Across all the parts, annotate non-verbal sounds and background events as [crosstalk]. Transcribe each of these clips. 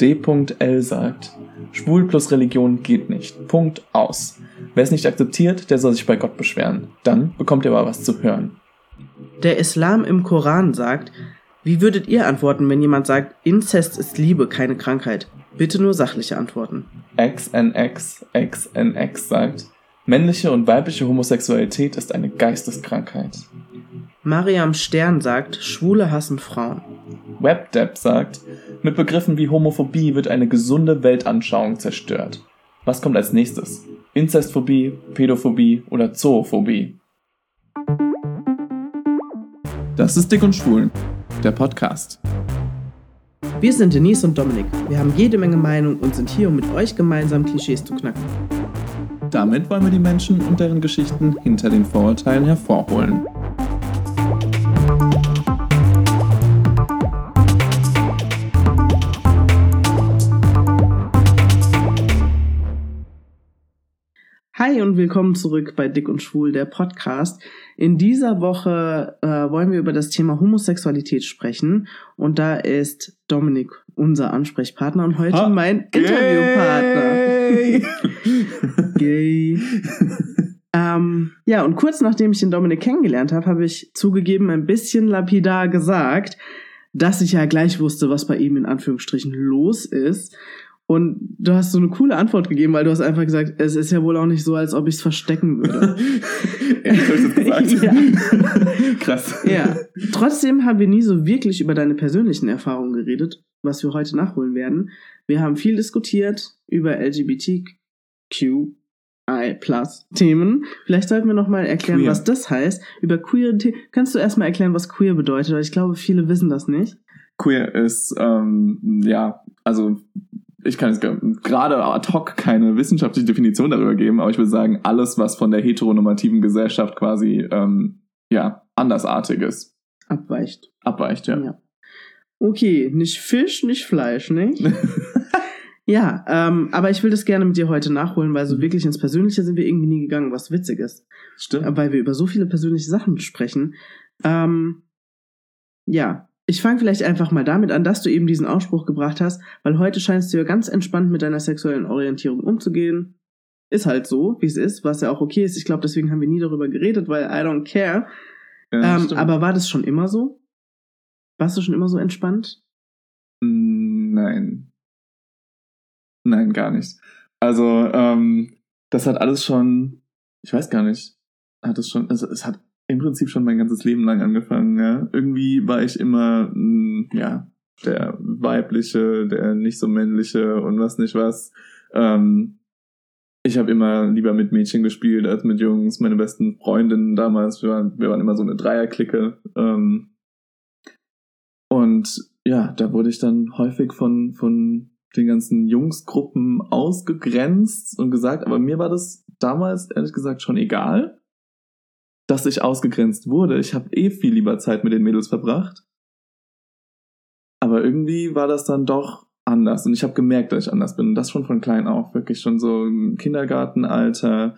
D.L sagt, Schwul plus Religion geht nicht. Punkt aus. Wer es nicht akzeptiert, der soll sich bei Gott beschweren. Dann bekommt er aber was zu hören. Der Islam im Koran sagt, wie würdet ihr antworten, wenn jemand sagt, Inzest ist Liebe, keine Krankheit? Bitte nur sachliche Antworten. XNX XNX sagt, männliche und weibliche Homosexualität ist eine Geisteskrankheit. Mariam Stern sagt, Schwule hassen Frauen. WebDev sagt, mit Begriffen wie Homophobie wird eine gesunde Weltanschauung zerstört. Was kommt als nächstes? Inzestphobie, Pädophobie oder Zoophobie? Das ist Dick und Schwulen, der Podcast. Wir sind Denise und Dominik. Wir haben jede Menge Meinung und sind hier, um mit euch gemeinsam Klischees zu knacken. Damit wollen wir die Menschen und deren Geschichten hinter den Vorurteilen hervorholen. Hi und willkommen zurück bei Dick und Schwul, der Podcast. In dieser Woche äh, wollen wir über das Thema Homosexualität sprechen und da ist Dominik unser Ansprechpartner und heute ha mein Interviewpartner. [laughs] Gay. ähm, ja, und kurz nachdem ich den Dominik kennengelernt habe, habe ich zugegeben ein bisschen lapidar gesagt, dass ich ja gleich wusste, was bei ihm in Anführungsstrichen los ist und du hast so eine coole Antwort gegeben, weil du hast einfach gesagt, es ist ja wohl auch nicht so, als ob ich es verstecken würde. [laughs] Ehrlich, ich das gesagt? [laughs] ja. Krass. Ja. Trotzdem haben wir nie so wirklich über deine persönlichen Erfahrungen geredet, was wir heute nachholen werden. Wir haben viel diskutiert über LGBTQI Plus Themen. Vielleicht sollten wir nochmal erklären, queer. was das heißt. Über queer Themen. Kannst du erstmal erklären, was queer bedeutet? Weil ich glaube, viele wissen das nicht. Queer ist, ähm, ja, also ich kann jetzt gerade ad hoc keine wissenschaftliche Definition darüber geben, aber ich würde sagen, alles, was von der heteronormativen Gesellschaft quasi ähm, ja, andersartig ist. Abweicht. Abweicht, ja. ja. Okay, nicht Fisch, nicht Fleisch, ne? [laughs] ja, ähm, aber ich will das gerne mit dir heute nachholen, weil so mhm. wirklich ins Persönliche sind wir irgendwie nie gegangen, was witzig ist. Stimmt. Weil wir über so viele persönliche Sachen sprechen. Ähm, ja, ich fange vielleicht einfach mal damit an, dass du eben diesen Ausspruch gebracht hast, weil heute scheinst du ja ganz entspannt mit deiner sexuellen Orientierung umzugehen. Ist halt so, wie es ist, was ja auch okay ist. Ich glaube, deswegen haben wir nie darüber geredet, weil I don't care. Ja, ähm, aber war das schon immer so? Warst du schon immer so entspannt? Nein. Nein, gar nicht. Also, ähm, das hat alles schon, ich weiß gar nicht, hat es schon, also es hat im Prinzip schon mein ganzes Leben lang angefangen. Ja. Irgendwie war ich immer, hm, ja, der weibliche, der nicht so männliche und was nicht was. Ähm, ich habe immer lieber mit Mädchen gespielt als mit Jungs. Meine besten Freundinnen damals, wir waren, wir waren immer so eine Dreierklicke. Ähm, und ja, da wurde ich dann häufig von, von den ganzen Jungsgruppen ausgegrenzt und gesagt, aber mir war das damals ehrlich gesagt schon egal dass ich ausgegrenzt wurde. Ich habe eh viel lieber Zeit mit den Mädels verbracht. Aber irgendwie war das dann doch anders. Und ich habe gemerkt, dass ich anders bin. Und das schon von klein auf. Wirklich schon so im Kindergartenalter.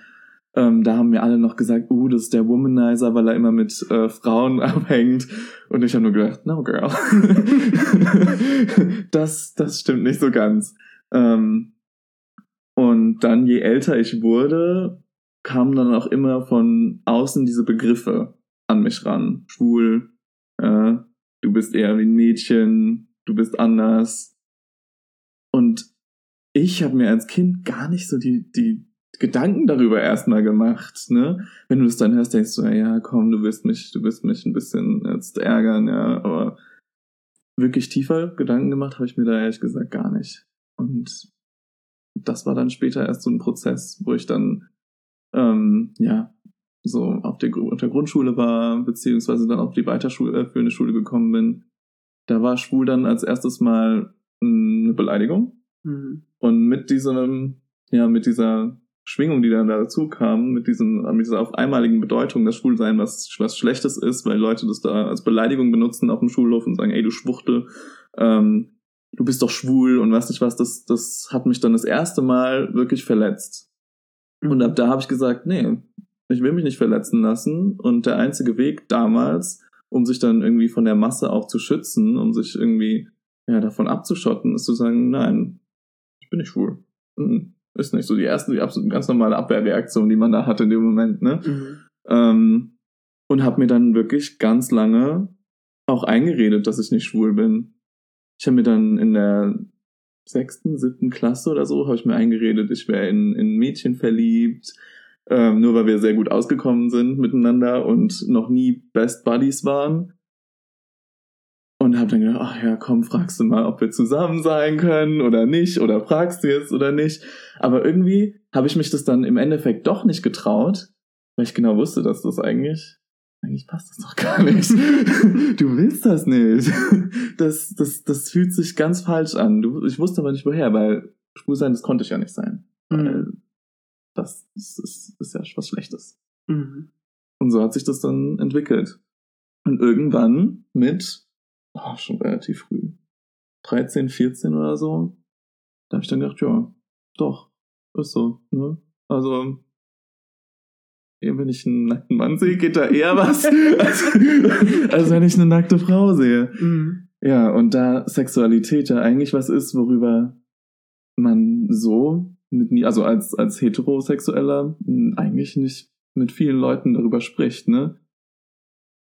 Ähm, da haben mir alle noch gesagt, uh, das ist der Womanizer, weil er immer mit äh, Frauen [laughs] abhängt. Und ich habe nur gedacht, no girl. [laughs] das, das stimmt nicht so ganz. Ähm, und dann, je älter ich wurde, kamen dann auch immer von außen diese Begriffe an mich ran. Schwul, äh, du bist eher wie ein Mädchen, du bist anders. Und ich habe mir als Kind gar nicht so die, die Gedanken darüber erstmal gemacht, ne? Wenn du das dann hörst, denkst du, ja, komm, du wirst mich, du wirst mich ein bisschen jetzt ärgern, ja, aber wirklich tiefer Gedanken gemacht habe ich mir da ehrlich gesagt gar nicht. Und das war dann später erst so ein Prozess, wo ich dann ähm, ja, so auf der, auf der Grundschule war, beziehungsweise dann auf die weiterführende äh, Schule gekommen bin, da war schwul dann als erstes Mal eine Beleidigung. Mhm. Und mit diesem, ja, mit dieser Schwingung, die dann dazu kam, mit diesem, mit dieser auf einmaligen Bedeutung, dass Schwulsein was, was Schlechtes ist, weil Leute das da als Beleidigung benutzen auf dem Schulhof und sagen, ey, du Schwuchtel, ähm, du bist doch schwul und was nicht was, das, das hat mich dann das erste Mal wirklich verletzt. Und ab da habe ich gesagt, nee, ich will mich nicht verletzen lassen. Und der einzige Weg damals, um sich dann irgendwie von der Masse auch zu schützen, um sich irgendwie, ja, davon abzuschotten, ist zu sagen, nein, ich bin nicht schwul. Mhm. Ist nicht so die erste, die absolut ganz normale Abwehrreaktion, die man da hat in dem Moment, ne? Mhm. Ähm, und habe mir dann wirklich ganz lange auch eingeredet, dass ich nicht schwul bin. Ich habe mir dann in der sechsten, siebten Klasse oder so, habe ich mir eingeredet, ich wäre in, in Mädchen verliebt, ähm, nur weil wir sehr gut ausgekommen sind miteinander und noch nie Best Buddies waren. Und habe dann gedacht, ach ja, komm, fragst du mal, ob wir zusammen sein können oder nicht, oder fragst du jetzt oder nicht. Aber irgendwie habe ich mich das dann im Endeffekt doch nicht getraut, weil ich genau wusste, dass das eigentlich, eigentlich passt das doch gar nicht. [laughs] du willst das nicht. Das, das, das fühlt sich ganz falsch an. Du, ich wusste aber nicht woher, weil schwul sein, das konnte ich ja nicht sein. Weil Mhm. das, das ist, ist ja was Schlechtes. Mhm. Und so hat sich das dann entwickelt. Und irgendwann mit, oh, schon relativ früh, 13, 14 oder so, da habe ich dann gedacht, ja, doch, ist so. Ne? Also, wenn ich einen nackten Mann sehe, geht da eher was, [laughs] als, als wenn ich eine nackte Frau sehe. Mhm. Ja, und da Sexualität ja eigentlich was ist, worüber man so mit nie, also als, als Heterosexueller eigentlich nicht mit vielen Leuten darüber spricht, ne?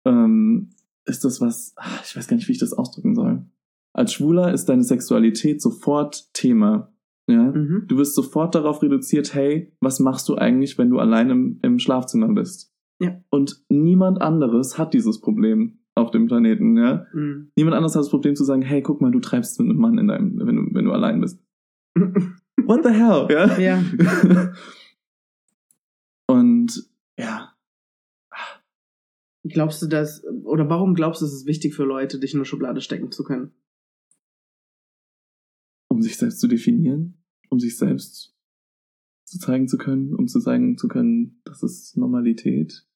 Ähm, ist das was, ach, ich weiß gar nicht, wie ich das ausdrücken soll. Als Schwuler ist deine Sexualität sofort Thema. Ja? Mhm. Du wirst sofort darauf reduziert, hey, was machst du eigentlich, wenn du allein im, im Schlafzimmer bist? Ja. Und niemand anderes hat dieses Problem auf dem Planeten, ja? Mhm. Niemand anderes hat das Problem zu sagen, hey, guck mal, du treibst mit einem Mann in deinem, wenn du, wenn du allein bist. [laughs] What the hell, ja? Ja. [laughs] Und ja, Glaubst du das, oder warum glaubst du, es ist wichtig für Leute, dich in eine Schublade stecken zu können? Um sich selbst zu definieren, um sich selbst zu zeigen zu können, um zu sagen zu können, das ist Normalität.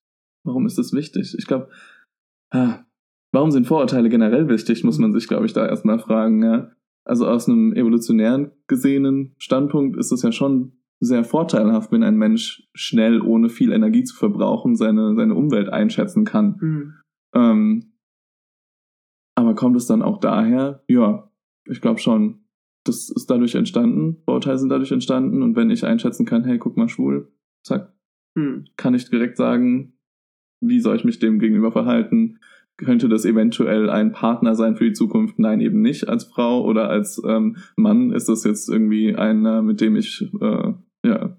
Warum ist das wichtig? Ich glaube, ah, warum sind Vorurteile generell wichtig, muss man sich, glaube ich, da erstmal fragen. Ja? Also aus einem evolutionären gesehenen Standpunkt ist es ja schon sehr vorteilhaft, wenn ein Mensch schnell, ohne viel Energie zu verbrauchen, seine, seine Umwelt einschätzen kann. Mhm. Ähm, aber kommt es dann auch daher? Ja, ich glaube schon. Das ist dadurch entstanden, Vorurteile sind dadurch entstanden und wenn ich einschätzen kann, hey, guck mal, schwul, zack, Mhm. kann ich direkt sagen, wie soll ich mich dem gegenüber verhalten? Könnte das eventuell ein Partner sein für die Zukunft? Nein, eben nicht als Frau oder als ähm, Mann ist das jetzt irgendwie einer, mit dem ich, äh, ja,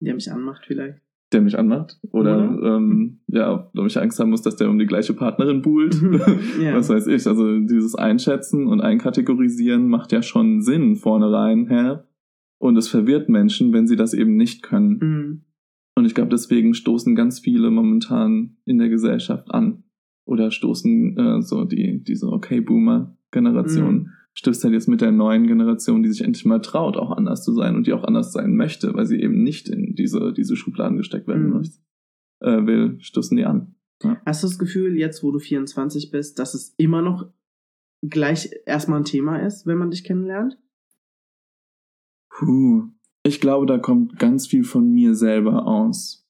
Der mich anmacht vielleicht. Der mich anmacht oder, Oder? ähm, ja, ob ich Angst haben muss, dass der um die gleiche Partnerin buhlt. [laughs] Ja. Was weiß ich, also dieses Einschätzen und Einkategorisieren macht ja schon Sinn vornherein her. Und es verwirrt Menschen, wenn sie das eben nicht können. Mhm. Und ich glaube, deswegen stoßen ganz viele momentan in der Gesellschaft an. Oder stoßen äh, so die, diese Okay-Boomer-Generation. Mhm. Stößt halt jetzt mit der neuen Generation, die sich endlich mal traut, auch anders zu sein und die auch anders sein möchte, weil sie eben nicht in diese, diese Schubladen gesteckt werden Mhm. möchte, äh, will, stoßen die an. Hast du das Gefühl, jetzt wo du 24 bist, dass es immer noch gleich erstmal ein Thema ist, wenn man dich kennenlernt? Puh. Ich glaube, da kommt ganz viel von mir selber aus.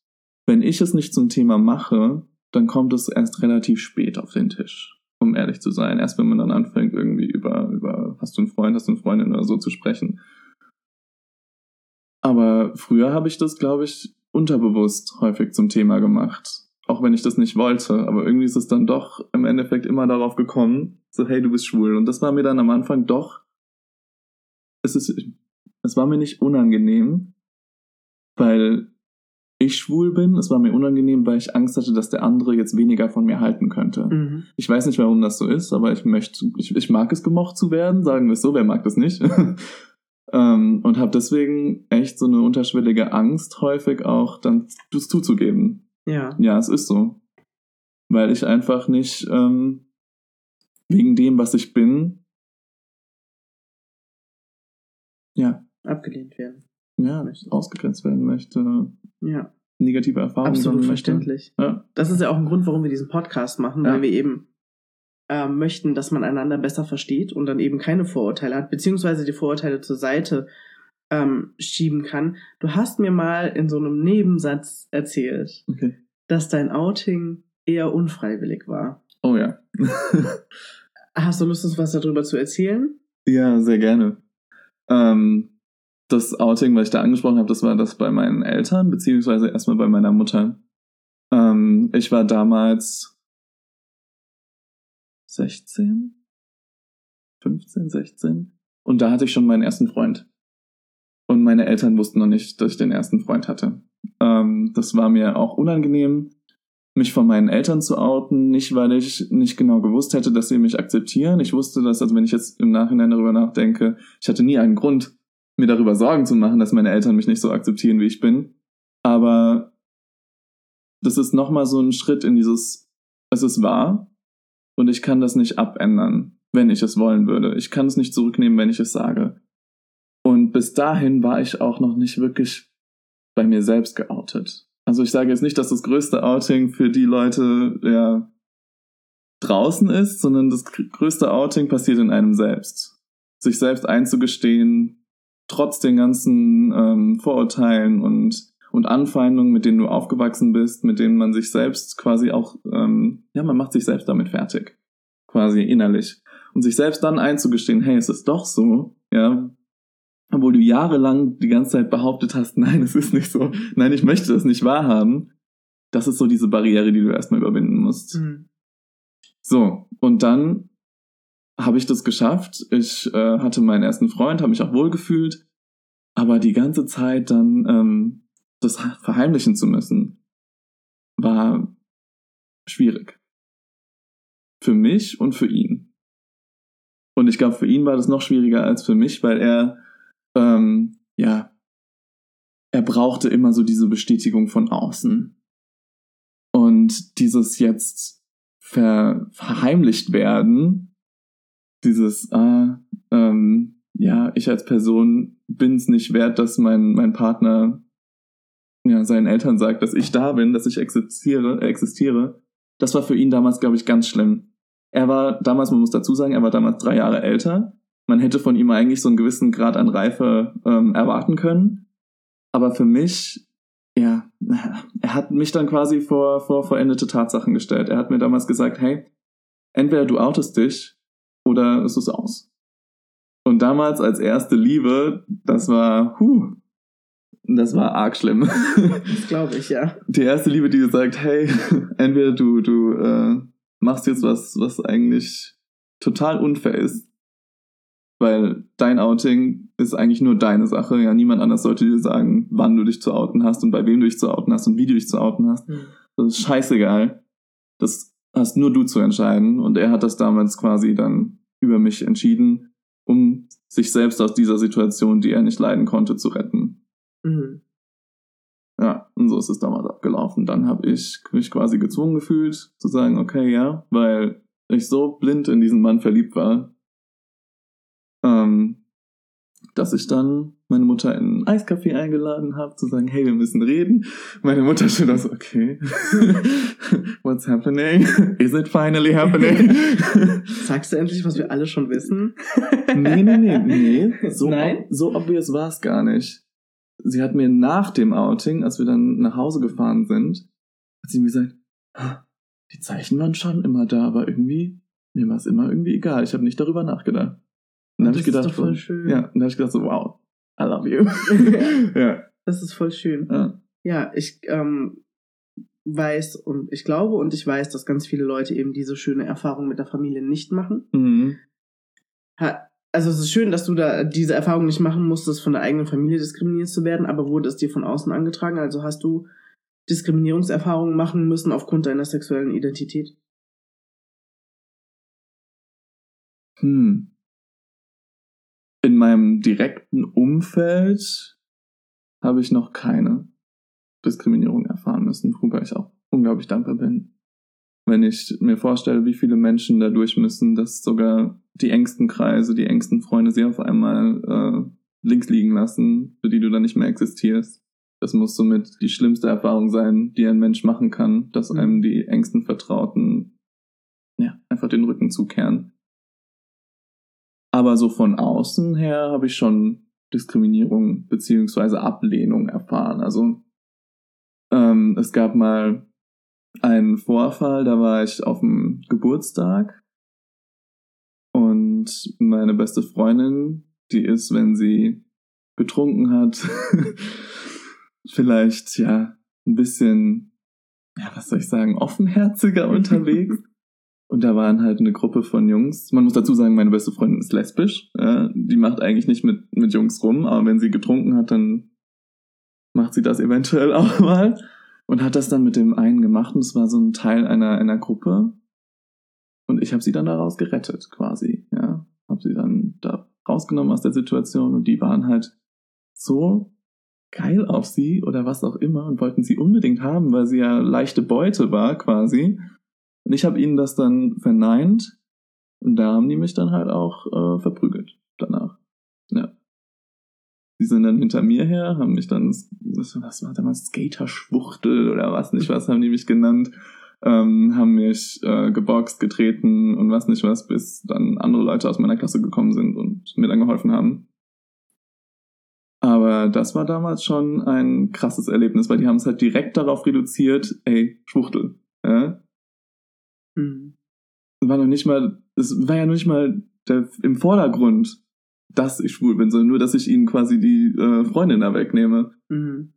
Wenn ich es nicht zum Thema mache, dann kommt es erst relativ spät auf den Tisch, um ehrlich zu sein. Erst wenn man dann anfängt, irgendwie über, über hast du einen Freund, hast du eine Freundin oder so zu sprechen. Aber früher habe ich das, glaube ich, unterbewusst häufig zum Thema gemacht. Auch wenn ich das nicht wollte. Aber irgendwie ist es dann doch im Endeffekt immer darauf gekommen, so, hey, du bist schwul. Und das war mir dann am Anfang doch, es ist, es war mir nicht unangenehm, weil ich schwul bin. Es war mir unangenehm, weil ich Angst hatte, dass der andere jetzt weniger von mir halten könnte. Mhm. Ich weiß nicht, warum das so ist, aber ich möchte, ich, ich mag es gemocht zu werden, sagen wir es so, wer mag das nicht? [laughs] ähm, und habe deswegen echt so eine unterschwellige Angst häufig auch dann das zuzugeben. Ja. Ja, es ist so. Weil ich einfach nicht ähm, wegen dem, was ich bin, ja, Abgelehnt werden. ja, ausgegrenzt werden möchte, Ja. negative Erfahrungen Absolut verständlich. Ja. Das ist ja auch ein Grund, warum wir diesen Podcast machen, Ja. weil wir eben äh, möchten, dass man einander besser versteht und dann eben keine Vorurteile hat, beziehungsweise die Vorurteile zur Seite ähm, schieben kann. Du hast mir mal in so einem Nebensatz erzählt, Okay. dass dein Outing eher unfreiwillig war. Oh ja. [laughs] Hast du Lust, uns was darüber zu erzählen? Ja, sehr gerne. Ähm, das Outing, was ich da angesprochen habe, das war das bei meinen Eltern, beziehungsweise erstmal bei meiner Mutter. Ähm, ich war damals 16, 15, 16 und da hatte ich schon meinen ersten Freund. Und meine Eltern wussten noch nicht, dass ich den ersten Freund hatte. Ähm, das war mir auch unangenehm, mich von meinen Eltern zu outen, nicht weil ich nicht genau gewusst hätte, dass sie mich akzeptieren. Ich wusste das, also wenn ich jetzt im Nachhinein darüber nachdenke, ich hatte nie einen Grund, mir darüber Sorgen zu machen, dass meine Eltern mich nicht so akzeptieren, wie ich bin. Aber das ist nochmal so ein Schritt in dieses, es ist wahr und ich kann das nicht abändern, wenn ich es wollen würde. Ich kann es nicht zurücknehmen, wenn ich es sage. Und bis dahin war ich auch noch nicht wirklich bei mir selbst geoutet. Also ich sage jetzt nicht, dass das größte Outing für die Leute ja draußen ist, sondern das größte Outing passiert in einem selbst. Sich selbst einzugestehen, trotz den ganzen ähm, Vorurteilen und und Anfeindungen, mit denen du aufgewachsen bist, mit denen man sich selbst quasi auch, ähm, ja, man macht sich selbst damit fertig, quasi innerlich. Und sich selbst dann einzugestehen, hey, es ist doch so, ja, obwohl du jahrelang die ganze Zeit behauptet hast, [laughs] nein, es ist nicht so, nein, ich möchte das nicht wahrhaben, das ist so diese Barriere, die du erstmal überwinden musst. Mhm. So, und dann habe ich das geschafft. Ich äh, hatte meinen ersten Freund, habe mich auch wohlgefühlt, aber die ganze Zeit dann ähm, das verheimlichen zu müssen, war schwierig. Für mich und für ihn. Und ich glaube, für ihn war das noch schwieriger als für mich, weil er ähm, ja, er brauchte immer so diese Bestätigung von außen. Und dieses jetzt ver verheimlicht werden, dieses, ah, ähm, ja, ich als Person bin es nicht wert, dass mein, mein Partner ja, seinen Eltern sagt, dass ich da bin, dass ich existiere, existiere. Das war für ihn damals, glaube ich, ganz schlimm. Er war damals, man muss dazu sagen, er war damals drei Jahre älter man hätte von ihm eigentlich so einen gewissen Grad an Reife ähm, erwarten können. Aber für mich, ja, er hat mich dann quasi vor, vor vollendete Tatsachen gestellt. Er hat mir damals gesagt, hey, entweder du outest dich oder es ist aus. Und damals als erste Liebe, das war, huh, das war arg schlimm. Das glaube ich, ja. Die erste Liebe, die sagt, hey, [laughs] entweder du, du äh, machst jetzt was, was eigentlich total unfair ist, weil dein Outing ist eigentlich nur deine Sache. Ja, niemand anders sollte dir sagen, wann du dich zu outen hast und bei wem du dich zu outen hast und wie du dich zu outen hast. Mhm. Das ist scheißegal. Das hast nur du zu entscheiden. Und er hat das damals quasi dann über mich entschieden, um sich selbst aus dieser Situation, die er nicht leiden konnte, zu retten. Mhm. Ja, und so ist es damals abgelaufen. Dann habe ich mich quasi gezwungen gefühlt, zu sagen, okay, ja, weil ich so blind in diesen Mann verliebt war, ähm, dass ich dann meine Mutter in einen Eiscafé eingeladen habe, zu sagen, hey, wir müssen reden. Meine Mutter steht da so, okay, [laughs] what's happening? Is it finally happening? [laughs] Sagst du endlich, was wir alle schon wissen? nee, nee, nee, nee. So, Nein? so obvious war es gar nicht. Sie hat mir nach dem Outing, als wir dann nach Hause gefahren sind, hat sie mir gesagt, die Zeichen waren schon immer da, aber irgendwie, mir war es immer irgendwie egal. Ich habe nicht darüber nachgedacht. Und dann habe ich gedacht, ist voll schön. ja, und dann habe ich gedacht so, wow, I love you. [laughs] ja. Das ist voll schön. Ja, ja ich ähm, weiß und ich glaube und ich weiß, dass ganz viele Leute eben diese schöne Erfahrung mit der Familie nicht machen. Mhm. Also es ist schön, dass du da diese Erfahrung nicht machen musstest, von der eigenen Familie diskriminiert zu werden, aber wurde es dir von außen angetragen? Also hast du Diskriminierungserfahrungen machen müssen aufgrund deiner sexuellen Identität? Hm in meinem direkten Umfeld habe ich noch keine Diskriminierung erfahren müssen, worüber ich auch unglaublich dankbar bin. Wenn ich mir vorstelle, wie viele Menschen da durch müssen, dass sogar die engsten Kreise, die engsten Freunde sie auf einmal äh, links liegen lassen, für die du dann nicht mehr existierst. Das muss somit die schlimmste Erfahrung sein, die ein Mensch machen kann, dass mhm. einem die engsten Vertrauten ja, einfach den Rücken zukehren. Aber so von außen her habe ich schon Diskriminierung beziehungsweise Ablehnung erfahren. Also ähm, es gab mal einen Vorfall, da war ich auf dem Geburtstag und Und meine beste Freundin, die ist, wenn sie betrunken hat, [laughs] vielleicht ja ein bisschen, ja, was soll ich sagen, offenherziger [laughs] unterwegs. Und da waren halt eine Gruppe von Jungs. Man muss dazu sagen, meine beste Freundin ist lesbisch. Ja, die macht eigentlich nicht mit, mit Jungs rum, aber wenn sie getrunken hat, dann macht sie das eventuell [laughs] auch mal. Und hat das dann mit dem einen gemacht und es war so ein Teil einer, einer Gruppe. Und ich habe sie dann daraus gerettet, quasi. Ja, habe sie dann da rausgenommen aus der Situation und die waren halt so geil auf sie oder was auch immer und wollten sie unbedingt haben, weil sie ja leichte Beute war, quasi. Und ich habe ihnen das dann verneint und da haben die mich dann halt auch äh, verprügelt danach. Ja. Die sind dann hinter mir her, haben mich dann, was, was war damals, Skater-Schwuchtel oder was nicht was, haben die mich genannt, ähm, haben mich äh, geboxt, getreten und was nicht was, bis dann andere Leute aus meiner Klasse gekommen sind und mir dann geholfen haben. Aber das war damals schon ein krasses Erlebnis, weil die haben es halt direkt darauf reduziert, ey, Schwuchtel. Ja? Mhm. War noch nicht mal, es war ja noch nicht mal der, im Vordergrund, dass ich schwul bin, sondern nur, dass ich ihnen quasi die äh, Freundin da wegnehme. Mhm.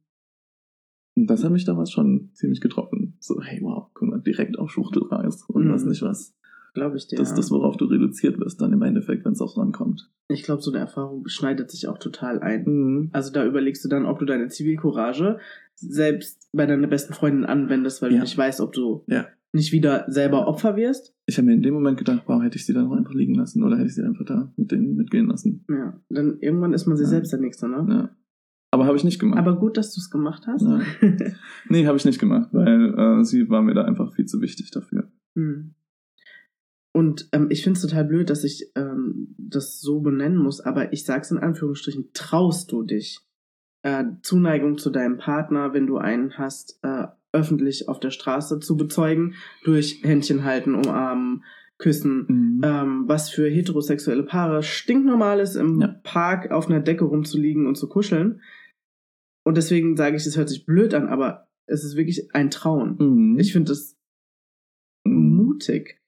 Und das hat mich damals schon ziemlich getroffen. So, hey, wow, guck mal, direkt auf Schwuchtelreis und mhm. was nicht was. Glaube ich dir. Das ist das, worauf du reduziert wirst dann im Endeffekt, wenn es auch rankommt. Ich glaube, so eine Erfahrung schneidet sich auch total ein. Mhm. Also da überlegst du dann, ob du deine Zivilcourage selbst bei deiner besten Freundin anwendest, weil ja. du nicht weißt, ob du ja nicht wieder selber Opfer wirst. Ich habe mir in dem Moment gedacht, warum hätte ich sie dann auch einfach liegen lassen oder hätte ich sie einfach da mit denen mitgehen lassen. Ja, dann irgendwann ist man sich ja. selbst der Nächste, ne? Ja. Aber habe ich nicht gemacht. Aber gut, dass du es gemacht hast. Ja. [laughs] nee, habe ich nicht gemacht, weil äh, sie war mir da einfach viel zu wichtig dafür. Hm. Und ähm, ich finde es total blöd, dass ich ähm, das so benennen muss, aber ich sag's in Anführungsstrichen, traust du dich, äh, Zuneigung zu deinem Partner, wenn du einen hast, äh, öffentlich auf der Straße zu bezeugen, durch Händchen halten, umarmen, küssen, mhm. ähm, was für heterosexuelle Paare stinknormal ist, im ja. Park auf einer Decke rumzuliegen und zu kuscheln. Und deswegen sage ich, es hört sich blöd an, aber es ist wirklich ein Trauen. Mhm. Ich finde es mutig.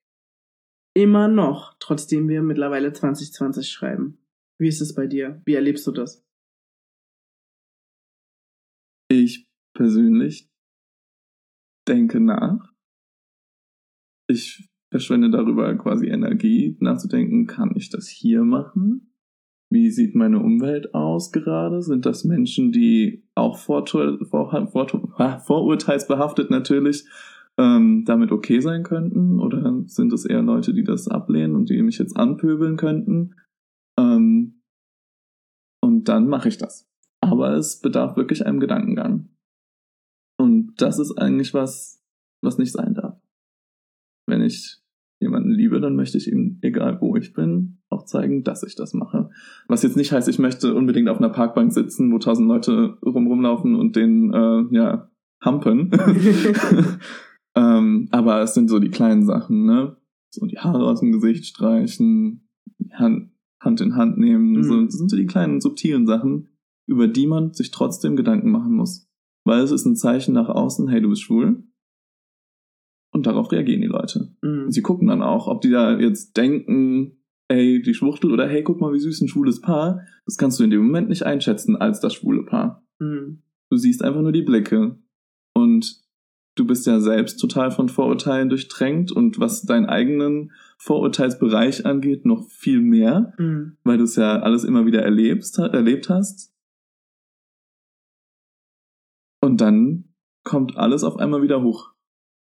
Immer noch, trotzdem wir mittlerweile 2020 schreiben. Wie ist es bei dir? Wie erlebst du das? Ich persönlich denke nach. Ich verschwende darüber quasi Energie, nachzudenken, kann ich das hier machen? Wie sieht meine Umwelt aus gerade? Sind das Menschen, die auch [laughs] vorurteilsbehaftet natürlich ähm, damit okay sein könnten? Oder sind es eher Leute, die das ablehnen und die mich jetzt anpöbeln könnten? Ähm, und dann mache ich das. Aber es bedarf wirklich einem Gedankengang. Das ist eigentlich was, was nicht sein darf. Wenn ich jemanden liebe, dann möchte ich ihm, egal wo ich bin, auch zeigen, dass ich das mache. Was jetzt nicht heißt, ich möchte unbedingt auf einer Parkbank sitzen, wo tausend Leute rum rumlaufen und den, äh, ja, hampen. [laughs] [laughs] ähm, aber es sind so die kleinen Sachen, ne? So die Haare aus dem Gesicht streichen, Hand, Hand in Hand nehmen. Mhm. So, das sind so die kleinen subtilen Sachen, über die man sich trotzdem Gedanken machen muss. Weil es ist ein Zeichen nach außen, hey, du bist schwul. Und darauf reagieren die Leute. Mhm. Sie gucken dann auch, ob die da jetzt denken, ey, die Schwuchtel oder hey, guck mal, wie süß ein schwules Paar. Das kannst du in dem Moment nicht einschätzen als das schwule Paar. Mhm. Du siehst einfach nur die Blicke. Und du bist ja selbst total von Vorurteilen durchtränkt und was deinen eigenen Vorurteilsbereich angeht, noch viel mehr, mhm. weil du es ja alles immer wieder erlebst, erlebt hast. Und dann kommt alles auf einmal wieder hoch,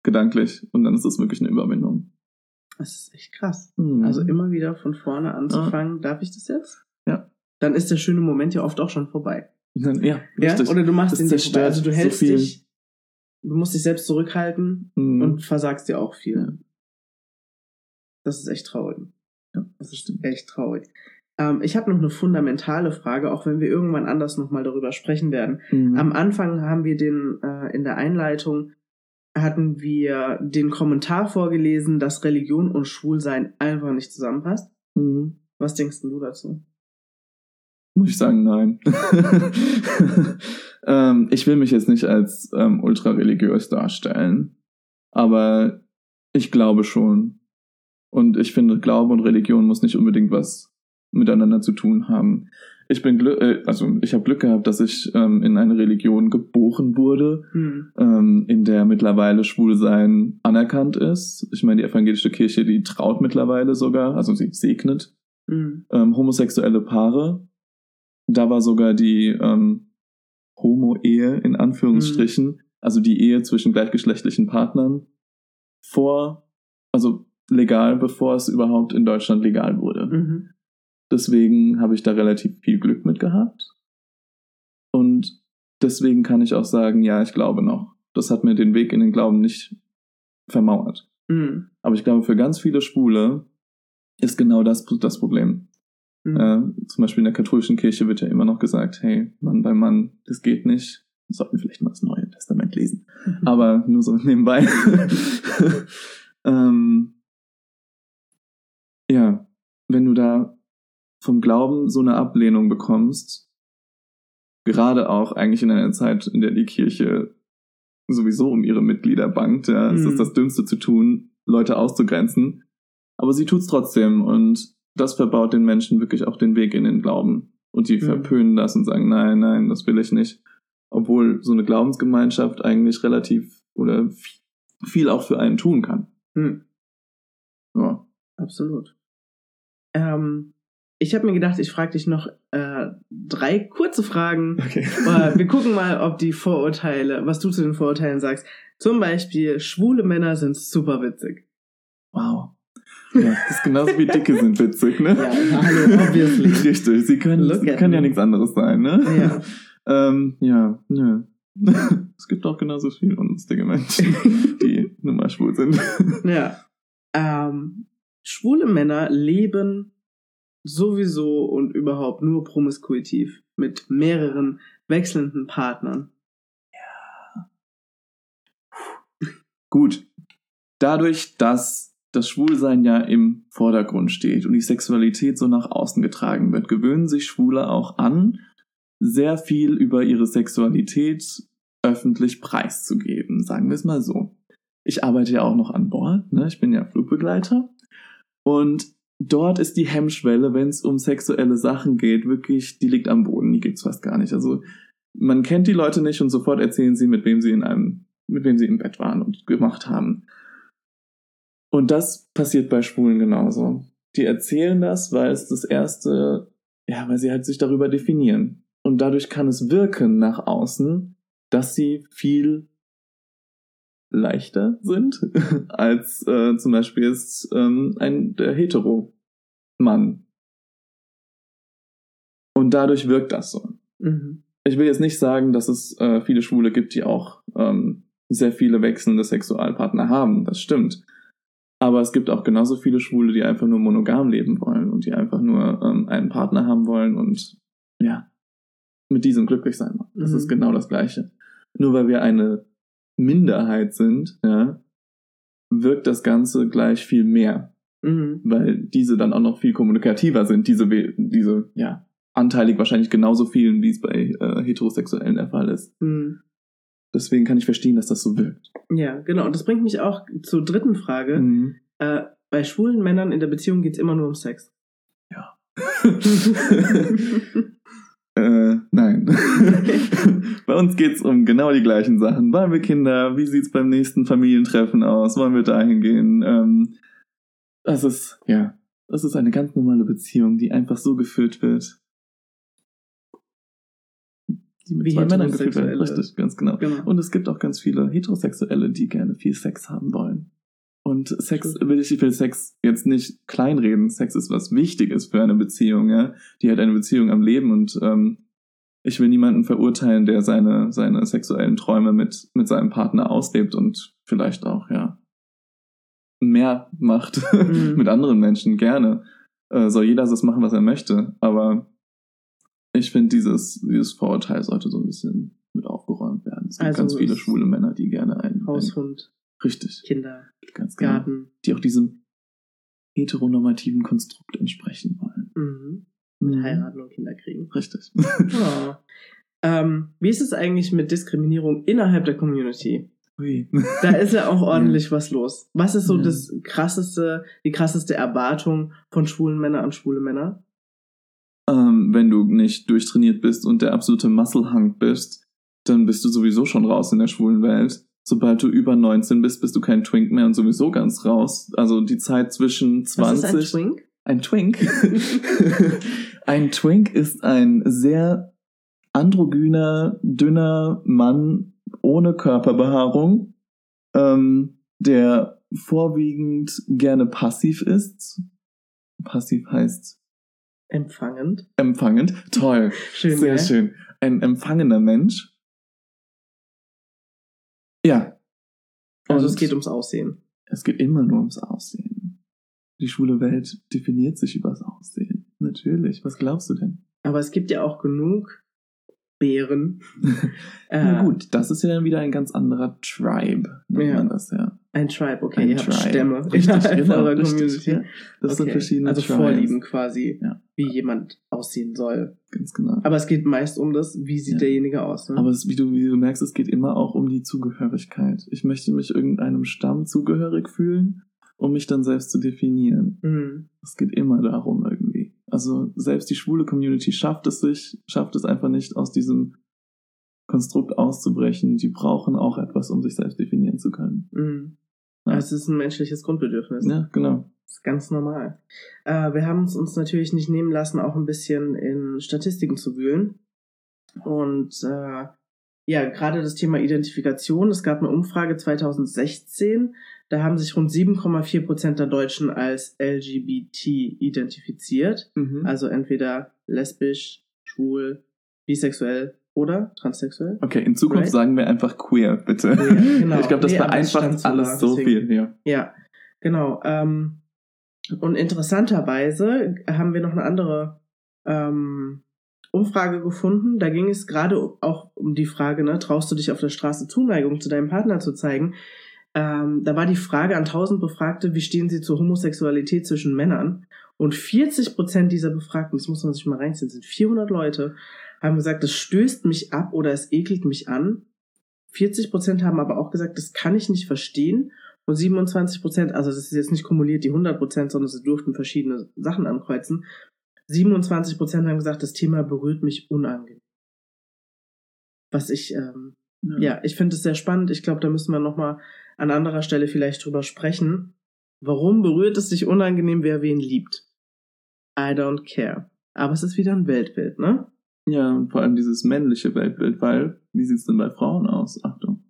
gedanklich. Und dann ist das wirklich eine Überwindung. Das ist echt krass. Mhm. Also immer wieder von vorne anzufangen, ja. darf ich das jetzt? Ja. Dann ist der schöne Moment ja oft auch schon vorbei. Dann, ja, ja? Oder du machst das den zerstört Also du hältst so dich, du musst dich selbst zurückhalten mhm. und versagst dir auch viel. Das ist echt traurig. Ja, das ist echt traurig. Ähm, ich habe noch eine fundamentale Frage, auch wenn wir irgendwann anders nochmal darüber sprechen werden. Mhm. Am Anfang haben wir den äh, in der Einleitung hatten wir den Kommentar vorgelesen, dass Religion und Schwulsein einfach nicht zusammenpasst. Mhm. Was denkst du dazu? Muss ich sagen, nein. [laughs] ähm, ich will mich jetzt nicht als ähm, ultra religiös darstellen, aber ich glaube schon, Und ich finde, Glaube und Religion muss nicht unbedingt was miteinander zu tun haben. Ich bin Glück, äh, also ich habe Glück gehabt, dass ich ähm, in eine Religion geboren wurde, Hm. ähm, in der mittlerweile Schwulsein anerkannt ist. Ich meine, die evangelische Kirche, die traut mittlerweile sogar, also sie segnet Hm. ähm, homosexuelle Paare. Da war sogar die ähm, Homo-Ehe in Anführungsstrichen, also die Ehe zwischen gleichgeschlechtlichen Partnern, vor, also legal, bevor es überhaupt in Deutschland legal wurde. Mhm. Deswegen habe ich da relativ viel Glück mit gehabt. Und deswegen kann ich auch sagen, ja, ich glaube noch. Das hat mir den Weg in den Glauben nicht vermauert. Hm. Aber ich glaube, für ganz viele Schwule ist genau das das Problem. Hm. Äh, zum Beispiel in der katholischen Kirche wird ja immer noch gesagt, hey, Mann bei Mann, das geht nicht. Wir sollten vielleicht mal das Neue Testament lesen. Aber nur so nebenbei. [laughs] [laughs] ähm, ja, wenn du da vom Glauben so eine Ablehnung bekommst, gerade auch eigentlich in einer Zeit, in der die Kirche sowieso um ihre Mitglieder bangt, ja, ist das Mhm. das Dümmste zu tun, Leute auszugrenzen. Aber sie tut's trotzdem und das verbaut den Menschen wirklich auch den Weg in den Glauben. Und die Mhm. verpönen das und sagen, nein, nein, das will ich nicht. Obwohl so eine Glaubensgemeinschaft eigentlich relativ oder viel- auch für einen tun kann. Hm. Ja. Absolut. Ähm, ich habe mir gedacht, ich frage dich noch äh, drei kurze Fragen. Okay. Wir gucken mal, ob die Vorurteile, was du zu den Vorurteilen sagst. Zum Beispiel, schwule Männer sind super witzig. Wow. Ja, das ist genauso wie Dicke sind witzig, ne? Ja, hallo, obviously. [laughs] Richtig, sie können, sie können ja nichts anderes sein, ne? Ja. [laughs] Ähm, ja, nö. [laughs] es gibt auch genauso viele unlustige Menschen, die nun mal schwul sind. Ja. Ähm, schwule Männer leben sowieso und überhaupt nur promiskuitiv mit mehreren wechselnden Partnern. Gut. Dadurch, dass das Schwulsein ja im Vordergrund steht und die Sexualität so nach außen getragen wird, gewöhnen sich Schwule auch an, sehr viel über ihre Sexualität öffentlich preiszugeben, sagen wir es mal so. Ich arbeite ja auch noch an Bord, ne? ich bin ja Flugbegleiter und dort ist die Hemmschwelle, wenn es um sexuelle Sachen geht, wirklich, die liegt am Boden, die gibt's fast gar nicht. Also man kennt die Leute nicht und sofort erzählen sie, mit wem sie in einem, mit wem sie im Bett waren und gemacht haben. Und das passiert bei Schwulen genauso. Die erzählen das, weil es das erste, ja, weil sie halt sich darüber definieren. Und dadurch kann es wirken nach außen, dass sie viel leichter sind [laughs] als äh, zum Beispiel jetzt ähm, ein der Hetero-Mann. Und dadurch wirkt das so. Mhm. Ich will jetzt nicht sagen, dass es äh, viele Schwule gibt, die auch ähm, sehr viele wechselnde Sexualpartner haben. Das stimmt. Aber es gibt auch genauso viele Schwule, die einfach nur monogam leben wollen und die einfach nur ähm, einen Partner haben wollen und ja, mit diesem glücklich sein wollen. Das Mhm. ist genau das Gleiche. Nur weil wir eine Minderheit sind, ja, wirkt das Ganze gleich viel mehr Mhm. weil diese dann auch noch viel kommunikativer sind, diese, diese, ja, anteilig wahrscheinlich genauso vielen, wie es bei äh, Heterosexuellen der Fall ist. Mhm. Deswegen kann ich verstehen, dass das so wirkt. Ja, genau. Und das bringt mich auch zur dritten Frage. Mhm. Äh, bei schwulen Männern in der Beziehung geht's immer nur um Sex. [laughs] [laughs] äh, nein. [laughs] bei uns geht's um genau die gleichen Sachen. Wollen wir Kinder? Wie sieht's beim nächsten Familientreffen aus? Wollen wir dahin gehen? Ähm, das ist, ja, das ist eine ganz normale Beziehung, die einfach so geführt wird. Die mit Wie zwei Männern geführt wird. Heterosexuelle. Richtig, ganz genau. genau. Und es gibt auch ganz viele Heterosexuelle, die gerne viel Sex haben wollen. Und Sex will ich ich will Sex jetzt nicht kleinreden. Sex ist was Wichtiges für eine Beziehung, ja. Die hat eine Beziehung am Leben und ähm, ich will niemanden verurteilen, der seine, seine sexuellen Träume mit, mit seinem Partner auslebt und vielleicht auch, ja, mehr macht [laughs] Mhm. mit anderen Menschen. Gerne. Äh, soll jeder das machen, was er möchte. Aber ich finde, dieses, dieses Vorurteil sollte so ein bisschen mit aufgeräumt werden. Es gibt Also ganz viele schwule Männer, die gerne einen. einen Haushund, richtig, Kinder, ganz genau. Garten. Die auch diesem heteronormativen Konstrukt entsprechen wollen. Mhm. Mhm. Heiraten und Kinder kriegen. Richtig. [laughs] Oh. Ähm, wie ist es eigentlich mit Diskriminierung innerhalb der Community? Ui. [laughs] Da ist ja auch ordentlich was los. Was ist so ja. das krasseste, die krasseste Erwartung von schwulen Männern an schwule Männer? Ähm, wenn du nicht durchtrainiert bist und der absolute Muscle-Hunk bist, dann bist du sowieso schon raus in der schwulen Welt. Sobald du über 19 bist, bist du kein Twink mehr und sowieso ganz raus. Also die Zeit zwischen 20. Was ist ein Twink? Ein Twink. [laughs] [laughs] ein Twink ist ein sehr androgyner, dünner Mann ohne Körperbehaarung, ähm, der vorwiegend gerne passiv ist. Passiv heißt empfangend. Empfangend, toll. schön, sehr ja? schön. Ein empfangender Mensch. Ja. Also es geht ums Aussehen. Es geht immer nur ums Aussehen. Die schwule Welt definiert sich übers Aussehen. Natürlich. Was glaubst du denn? Aber es gibt ja auch genug Bären. [laughs] Na gut, das ist ja dann wieder ein ganz anderer Tribe, nennt ja. man das ja. Ein Tribe, okay, ein ihr Tribe. habt Stämme richtig, [laughs] innerhalb genau, eurer Community. Ja. Das okay. sind verschiedene Also Tribes. Vorlieben quasi, ja. wie jemand aussehen soll. Ganz genau. Aber es geht meist um das, wie sieht ja. derjenige aus. Ne? Aber es, wie, du, wie du merkst, es geht immer auch um die Zugehörigkeit. Ich möchte mich irgendeinem Stamm zugehörig fühlen, um mich dann selbst zu definieren. Mhm. Es geht immer darum irgendwie. Also selbst die schwule Community schafft es sich, schafft es einfach nicht aus diesem Konstrukt auszubrechen. Die brauchen auch etwas, um sich selbst definieren zu können. Mhm. Ja. Es ist ein menschliches Grundbedürfnis. Ja, genau. Das ist ganz normal. Äh, wir haben es uns natürlich nicht nehmen lassen, auch ein bisschen in Statistiken zu wühlen. Und äh, ja, gerade das Thema Identifikation. Es gab eine Umfrage 2016 da haben sich rund 7,4 Prozent der Deutschen als LGBT identifiziert. Mhm. Also entweder lesbisch, schwul, bisexuell oder transsexuell. Okay, in Zukunft right? sagen wir einfach queer, bitte. Queer, genau. [laughs] Ich glaube, das nee, vereinfacht alles so viel. Ja, ja genau. Ähm, und interessanterweise haben wir noch eine andere ähm, Umfrage gefunden. Da ging es gerade auch um die Frage, ne, traust du dich auf der Straße Zuneigung zu deinem Partner zu zeigen? Ähm, da war die Frage an 1000 Befragte, wie stehen sie zur Homosexualität zwischen Männern? Und 40 Prozent dieser Befragten, das muss man sich mal reinziehen, sind 400 Leute, haben gesagt, das stößt mich ab oder es ekelt mich an. 40 Prozent haben aber auch gesagt, das kann ich nicht verstehen. Und 27 Prozent, also das ist jetzt nicht kumuliert die 100 Prozent, sondern sie durften verschiedene Sachen ankreuzen. 27 Prozent haben gesagt, das Thema berührt mich unangenehm. Was ich, ähm, ja. ja, ich finde es sehr spannend. Ich glaube, da müssen wir nochmal an anderer Stelle vielleicht drüber sprechen. Warum berührt es dich unangenehm, wer wen liebt? I don't care. Aber es ist wieder ein Weltbild, ne? Ja, und vor allem dieses männliche Weltbild, weil, wie sieht's denn bei Frauen aus? Achtung.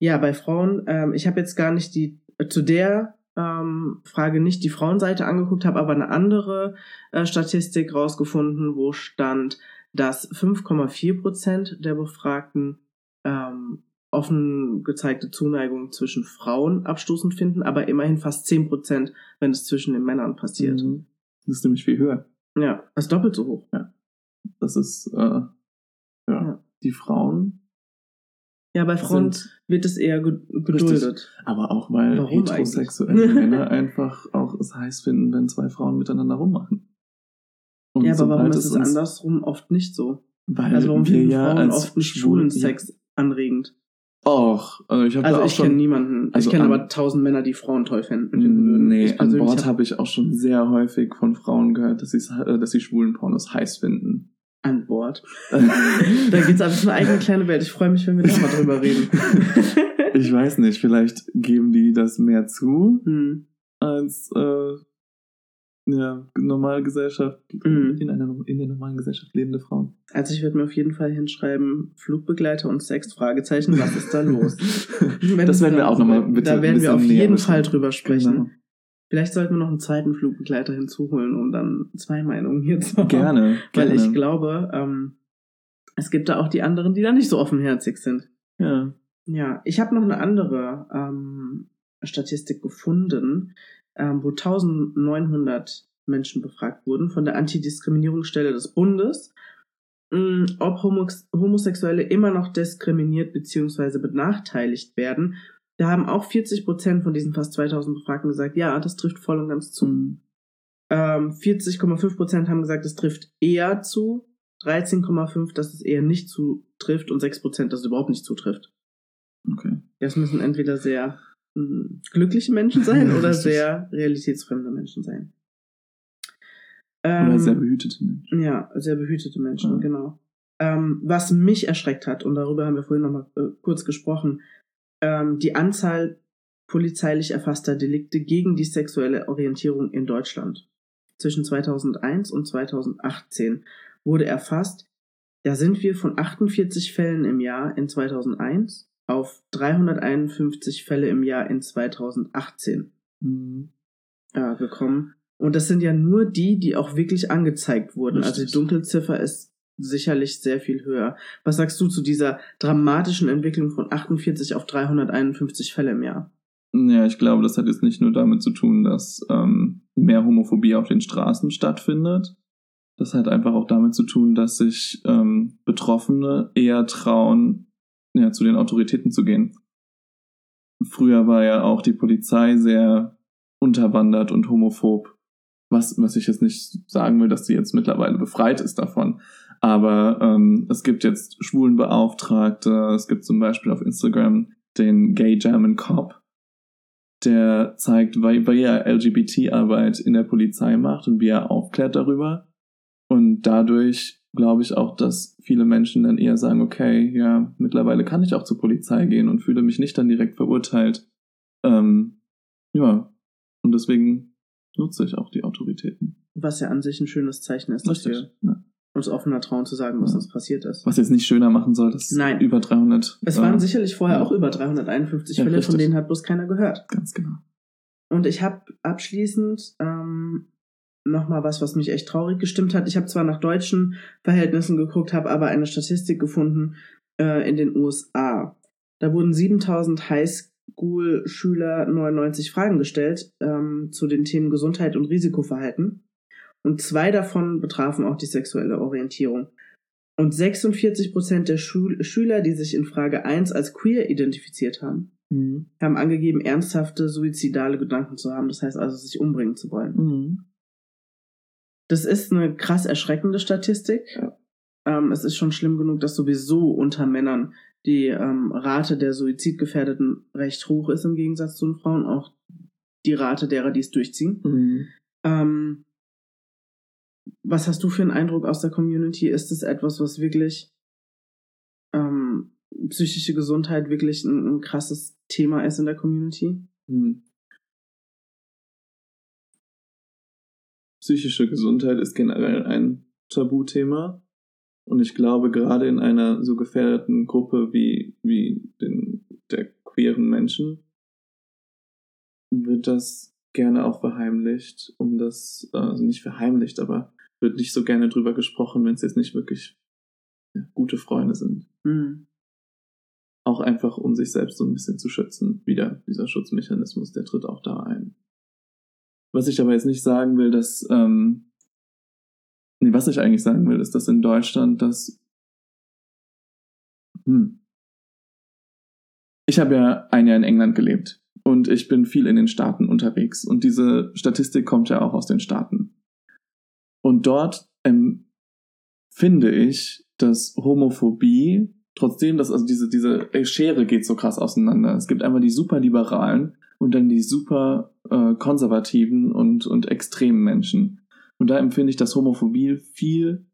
Ja, bei Frauen, ähm, ich habe jetzt gar nicht die, äh, zu der ähm, Frage nicht die Frauenseite angeguckt, habe aber eine andere äh, Statistik rausgefunden, wo stand, dass 5,4 Prozent der Befragten ähm, offen gezeigte Zuneigung zwischen Frauen abstoßend finden, aber immerhin fast 10%, wenn es zwischen den Männern passiert. Mhm. Das ist nämlich viel höher. Ja, das ist doppelt so hoch. Ja. Das ist, äh, ja, ja. die Frauen. Ja, bei Frauen wird es eher geduldet. Richtig. Aber auch weil Warum heterosexuelle [laughs] Männer einfach auch es heiß finden, wenn zwei Frauen miteinander rummachen. Und ja, aber warum ist es andersrum oft nicht so? Weil also warum finden ja Frauen oft nicht schwulen Sex anregend? Och, also ich habe Also ich kenne niemanden. Also ich kenne aber tausend Männer, die Frauen toll finden würden. Nee, an Bord habe ich auch schon sehr häufig von Frauen gehört, dass, äh, dass sie schwulen Pornos heiß finden. An Bord. [laughs] [laughs] da geht's einfach eine eigene kleine Welt. Ich freue mich, wenn wir da mal drüber [laughs] reden. ich weiß nicht, vielleicht geben die das mehr zu, hm. als äh, ja, normale Gesellschaft, mhm. in, einer, in der normalen Gesellschaft lebende Frauen. Also ich würde mir auf jeden Fall hinschreiben, Flugbegleiter und Sex, Fragezeichen, was ist da los? das werden wir auch nochmal bitte Da werden wir auf jeden Fall drüber sprechen. Genau. Vielleicht sollten wir noch einen zweiten Flugbegleiter hinzuholen, um dann zwei Meinungen hier zu haben. Gerne. Weil ich glaube, ähm, es gibt da auch die anderen, die da nicht so offenherzig sind. Ja. Ja, ich habe noch eine andere ähm, Statistik gefunden ähm, wo 1900 Menschen befragt wurden von der Antidiskriminierungsstelle des Bundes, mh, mm, ob Homosexuelle immer noch diskriminiert bzw. benachteiligt werden. Da haben auch 40 Prozent von diesen fast 2000 Befragten gesagt, ja, das trifft voll und ganz zu. Mhm. Ähm, 40,5 Prozent haben gesagt, es trifft eher zu. 13,5, dass es eher nicht zutrifft und 6 Prozent, dass es überhaupt nicht zutrifft. Okay. Das müssen entweder sehr mh, glückliche Menschen sein [laughs] oder sehr realitätsfremde Menschen sein. Oder Ähm, sehr behütete Menschen. Ja, sehr behütete Menschen, Ja. genau. Ähm, was mich erschreckt hat, und darüber haben wir vorhin nochmal äh, kurz gesprochen, ähm, die Anzahl polizeilich erfasster Delikte gegen die sexuelle Orientierung in Deutschland. Zwischen 2001 und 2018 wurde erfasst, da sind wir von 48 Fällen im Jahr in 2001 auf 351 Fälle im Jahr in 2018 Mhm. äh, gekommen. Und das sind ja nur die, die auch wirklich angezeigt wurden. Also die Richtig. Dunkelziffer ist sicherlich sehr viel höher. Was sagst du zu dieser dramatischen Entwicklung von 48 auf 351 Fälle im Jahr? Ja, ich glaube, das hat jetzt nicht nur damit zu tun, dass ähm, mehr Homophobie auf den Straßen stattfindet. Das hat einfach auch damit zu tun, dass sich ähm, Betroffene eher trauen, ja, zu den Autoritäten zu gehen. Früher war ja auch die Polizei sehr unterwandert und homophob. Was, was ich jetzt nicht sagen will, dass sie jetzt mittlerweile befreit ist davon. Aber ähm, es gibt jetzt Schwulenbeauftragte, es gibt zum Beispiel auf Instagram den Gay German Cop, der zeigt, wie, wie er LGBT-Arbeit in der Polizei macht und wie er aufklärt darüber. Und dadurch glaube ich auch, dass viele Menschen dann eher sagen, okay, ja, mittlerweile kann ich auch zur Polizei gehen und fühle mich nicht dann direkt verurteilt. Ähm, ja, und deswegen nutze ich auch die Autoritäten. Was ja an sich ein schönes Zeichen ist, dass wir Ja. Uns offener trauen zu sagen, was Ja. das passiert ist. Was jetzt nicht schöner machen soll, dass Nein. über 300. Es waren äh, sicherlich vorher ja. auch über 351 Ja, Fälle, von richtig. denen hat bloß keiner gehört. Ganz genau. Und ich habe abschließend ähm, nochmal was, was mich echt traurig gestimmt hat. Ich habe zwar nach deutschen Verhältnissen geguckt, habe aber eine Statistik gefunden äh, in den USA. Da wurden 7000 Highschool-Schüler 99 Fragen gestellt ähm, zu den Themen Gesundheit und Risikoverhalten. Und zwei davon betrafen auch die sexuelle Orientierung. Und 46 Prozent der Schul Schüler, die sich in Frage 1 als queer identifiziert haben, Mhm. haben angegeben, ernsthafte suizidale Gedanken zu haben. Das heißt also, sich umbringen zu wollen. Mhm. Das ist eine krass erschreckende Statistik. Ja. Ähm, es ist schon schlimm genug, dass sowieso unter Männern die ähm, Rate der Suizidgefährdeten recht hoch ist im Gegensatz zu den Frauen. Auch die Rate derer, die es durchziehen. Mhm. Ähm, was hast du für einen Eindruck aus der Community? Ist es etwas, was wirklich ähm, psychische Gesundheit wirklich ein, ein krasses Thema ist in der Community? Mhm. Psychische Gesundheit ist generell ein Tabuthema. Und ich glaube, gerade in einer so gefährdeten Gruppe wie, wie den, der queeren Menschen wird das gerne auch verheimlicht, um das, äh, also nicht verheimlicht, aber wird nicht so gerne drüber gesprochen, wenn es jetzt nicht wirklich gute Freunde sind. Mhm. Auch einfach, um sich selbst so ein bisschen zu schützen. Wieder dieser Schutzmechanismus, der tritt auch da ein. Was ich aber jetzt nicht sagen will, dass, ähm, nee, was ich eigentlich sagen will, ist, dass in Deutschland das, hm. Ich habe ja ein Jahr in England gelebt und ich bin viel in den Staaten unterwegs und diese Statistik kommt ja auch aus den Staaten. Und dort ähm, finde ich, dass Homophobie, trotzdem, dass also diese, diese Schere geht so krass auseinander. Es gibt einmal die Superliberalen und dann die super äh, konservativen und, und extremen Menschen. Und da empfinde ich, dass Homophobie viel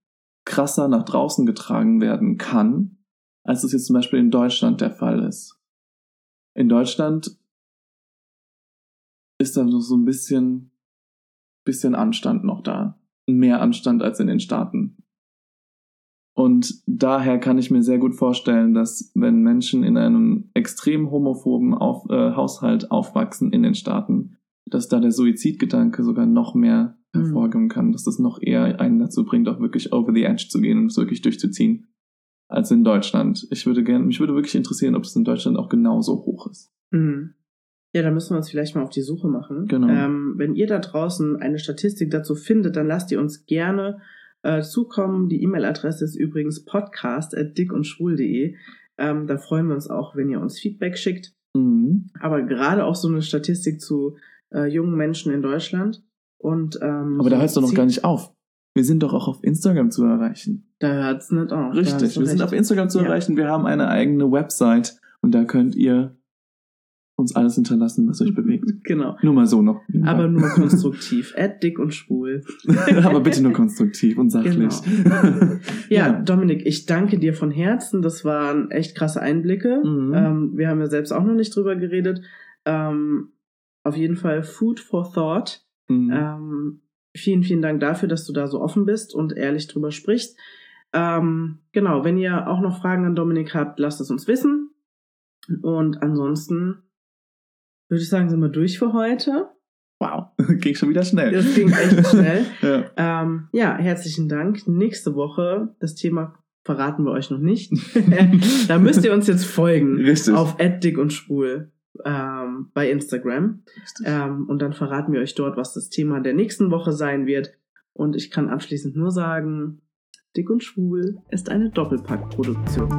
krasser nach draußen getragen werden kann, als es jetzt zum Beispiel in Deutschland der Fall ist. In Deutschland ist da noch so ein bisschen, bisschen Anstand noch da. Mehr Anstand als in den Staaten. Und daher kann ich mir sehr gut vorstellen, dass wenn Menschen in einem extrem homophoben Auf, äh, Haushalt aufwachsen in den Staaten, dass da der Suizidgedanke sogar noch mehr Mhm. hervorgeben kann, dass das noch eher einen dazu bringt, auch wirklich over the edge zu gehen und es wirklich durchzuziehen, als in Deutschland. Ich würde gerne, mich würde wirklich interessieren, ob es in Deutschland auch genauso hoch ist. Mhm. Ja, da müssen wir uns vielleicht mal auf die Suche machen. Genau. Ähm, wenn ihr da draußen eine Statistik dazu findet, dann lasst ihr uns gerne äh, zukommen. Die E-Mail-Adresse ist übrigens podcast.dickundschwul.de. Ähm, da freuen wir uns auch, wenn ihr uns Feedback schickt. Mhm. Aber gerade auch so eine Statistik zu äh, jungen Menschen in Deutschland. Und, ähm, Aber da hört es doch noch gar nicht auf. Wir sind doch auch auf Instagram zu erreichen. Da hört es nicht auf. Richtig, wir sind recht. auf Instagram zu Ja. erreichen. Wir haben eine eigene Website Und da könnt ihr uns alles hinterlassen, was euch [laughs] bewegt. Genau. Nur mal so noch. Aber nur konstruktiv. [laughs] Add dick und schwul. [laughs] Aber bitte nur konstruktiv und sachlich. Genau. Ja, Ja. Dominik, ich danke dir von Herzen. Das waren echt krasse Einblicke. Mhm. Ähm, wir haben ja selbst auch noch nicht drüber geredet. Ähm, auf jeden Fall Food for Thought. Mhm. Ähm, vielen, vielen Dank dafür, dass du da so offen bist und ehrlich drüber sprichst. Ähm, genau, wenn ihr auch noch Fragen an Dominik habt, lasst es uns wissen. Und ansonsten würde ich sagen, sind wir durch für heute. Wow, [laughs] Ging schon wieder schnell. das ging echt schnell. [laughs] ja. Ähm, ja, herzlichen Dank. Nächste Woche, das Thema verraten wir euch noch nicht. [laughs] da müsst ihr uns jetzt folgen Richtig. auf dick und schwul ähm, bei Instagram. Ähm, und dann verraten wir euch dort, was das Thema der nächsten Woche sein wird. Und ich kann abschließend nur sagen, Dick und Schwul ist eine Doppelpackproduktion.